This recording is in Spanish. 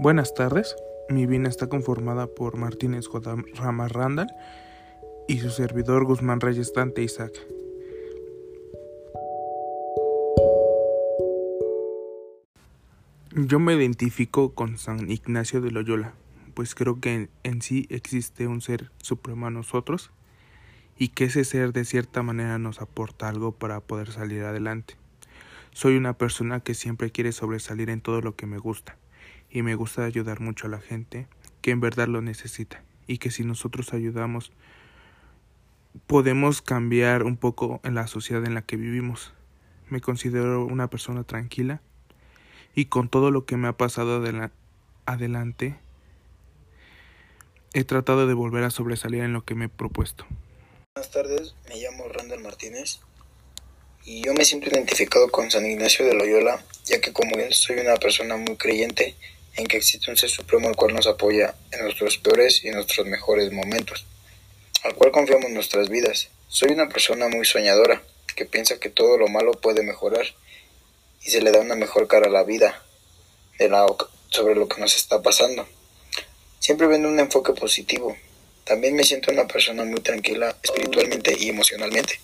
Buenas tardes, mi vida está conformada por Martínez J. Rama Randall y su servidor Guzmán Reyes Dante Isaac. Yo me identifico con San Ignacio de Loyola, pues creo que en, en sí existe un ser supremo a nosotros y que ese ser de cierta manera nos aporta algo para poder salir adelante. Soy una persona que siempre quiere sobresalir en todo lo que me gusta y me gusta ayudar mucho a la gente que en verdad lo necesita y que si nosotros ayudamos podemos cambiar un poco en la sociedad en la que vivimos. Me considero una persona tranquila y con todo lo que me ha pasado adelante he tratado de volver a sobresalir en lo que me he propuesto. Buenas tardes, me llamo Randall Martínez y yo me siento identificado con San Ignacio de Loyola, ya que como él soy una persona muy creyente en que existe un ser supremo el cual nos apoya en nuestros peores y nuestros mejores momentos, al cual confiamos nuestras vidas. Soy una persona muy soñadora, que piensa que todo lo malo puede mejorar y se le da una mejor cara a la vida de la, sobre lo que nos está pasando. Siempre vendo un enfoque positivo. También me siento una persona muy tranquila espiritualmente y emocionalmente.